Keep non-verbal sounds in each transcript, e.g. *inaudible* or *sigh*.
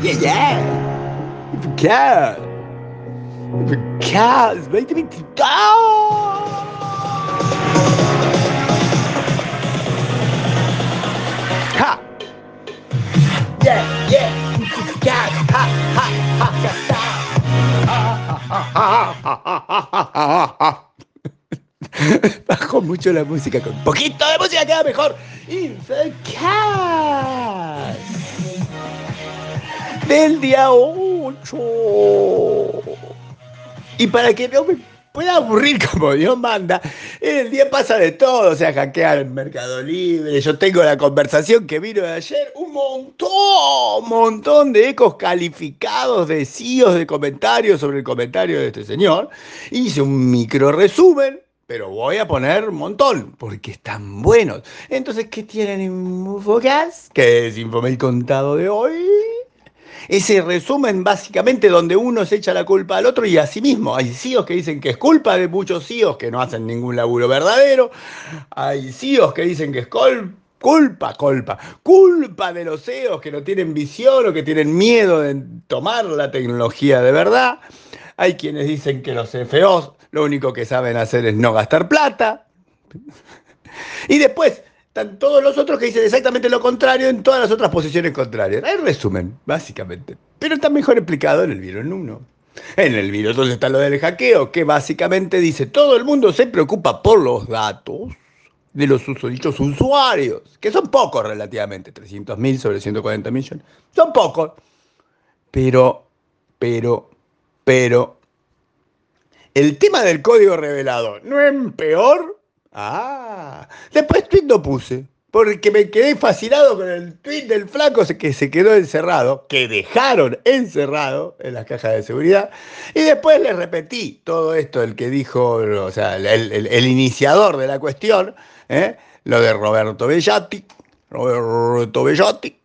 Yeah, yeah. Infocast. Infocast 2022. Ha. Yeah, yeah. Infocast. Ha, ha, ha, ha. *laughs* Bajo mucho la música, con poquito de música queda mejor. Infocast del día 8. Y para que no me pueda aburrir como Dios manda, en el día pasa de todo, o sea, hackear el Mercado Libre, yo tengo la conversación que vino de ayer, un montón, montón de ecos calificados de de comentarios sobre el comentario de este señor, hice un micro resumen, pero voy a poner un montón, porque están buenos. Entonces, ¿qué tienen Infocast? ¿Qué es Infomail contado de hoy? Ese resumen básicamente donde uno se echa la culpa al otro y a sí mismo. Hay CIOs que dicen que es culpa de muchos CIOs que no hacen ningún laburo verdadero. Hay CIOs que dicen que es culpa, culpa, culpa de los CEOs que no tienen visión o que tienen miedo de tomar la tecnología de verdad. Hay quienes dicen que los CFOs lo único que saben hacer es no gastar plata. *laughs* Y después, están todos los otros que dicen exactamente lo contrario en todas las otras posiciones contrarias. Hay resumen, básicamente. Pero está mejor explicado en el virus 1. En el virus 2 está lo del hackeo, que básicamente dice, todo el mundo se preocupa por los datos de los dichos usuarios, que son pocos relativamente, 300.000 sobre 140 millones. Son pocos. Pero, pero, pero, el tema del código revelado no es peor Ah, después tweet no puse, porque me quedé fascinado con el tweet del flaco que se quedó encerrado, que dejaron encerrado en las cajas de seguridad, y después le repetí todo esto, el que dijo, o sea, el, iniciador de la cuestión, ¿eh? lo de Roberto Bellati, Roberto Bellati,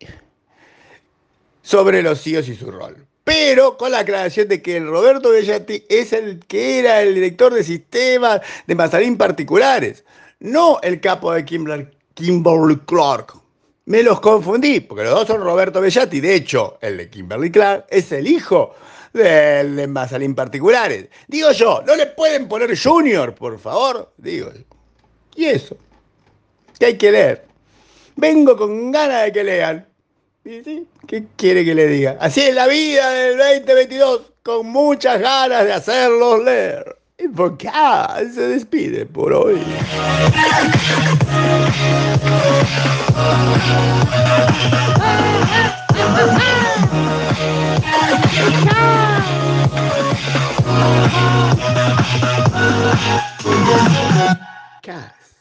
sobre los CIOs y su rol pero con la aclaración de que el Roberto Bellati es el que era el director de sistemas de Mazarín particulares, no el capo de Kimberly Clark. Me los confundí, porque los dos son Roberto Bellati. De hecho, el de Kimberly Clark es el hijo del de Mazarín particulares. Digo yo, ¿no le pueden poner Junior, por favor? Digo yo. Y eso, que hay que leer. Vengo con ganas de que lean. ¿Qué quiere que le diga? Así es la vida del 2022, con muchas ganas de hacerlos leer. Y porque ah, se despide por hoy.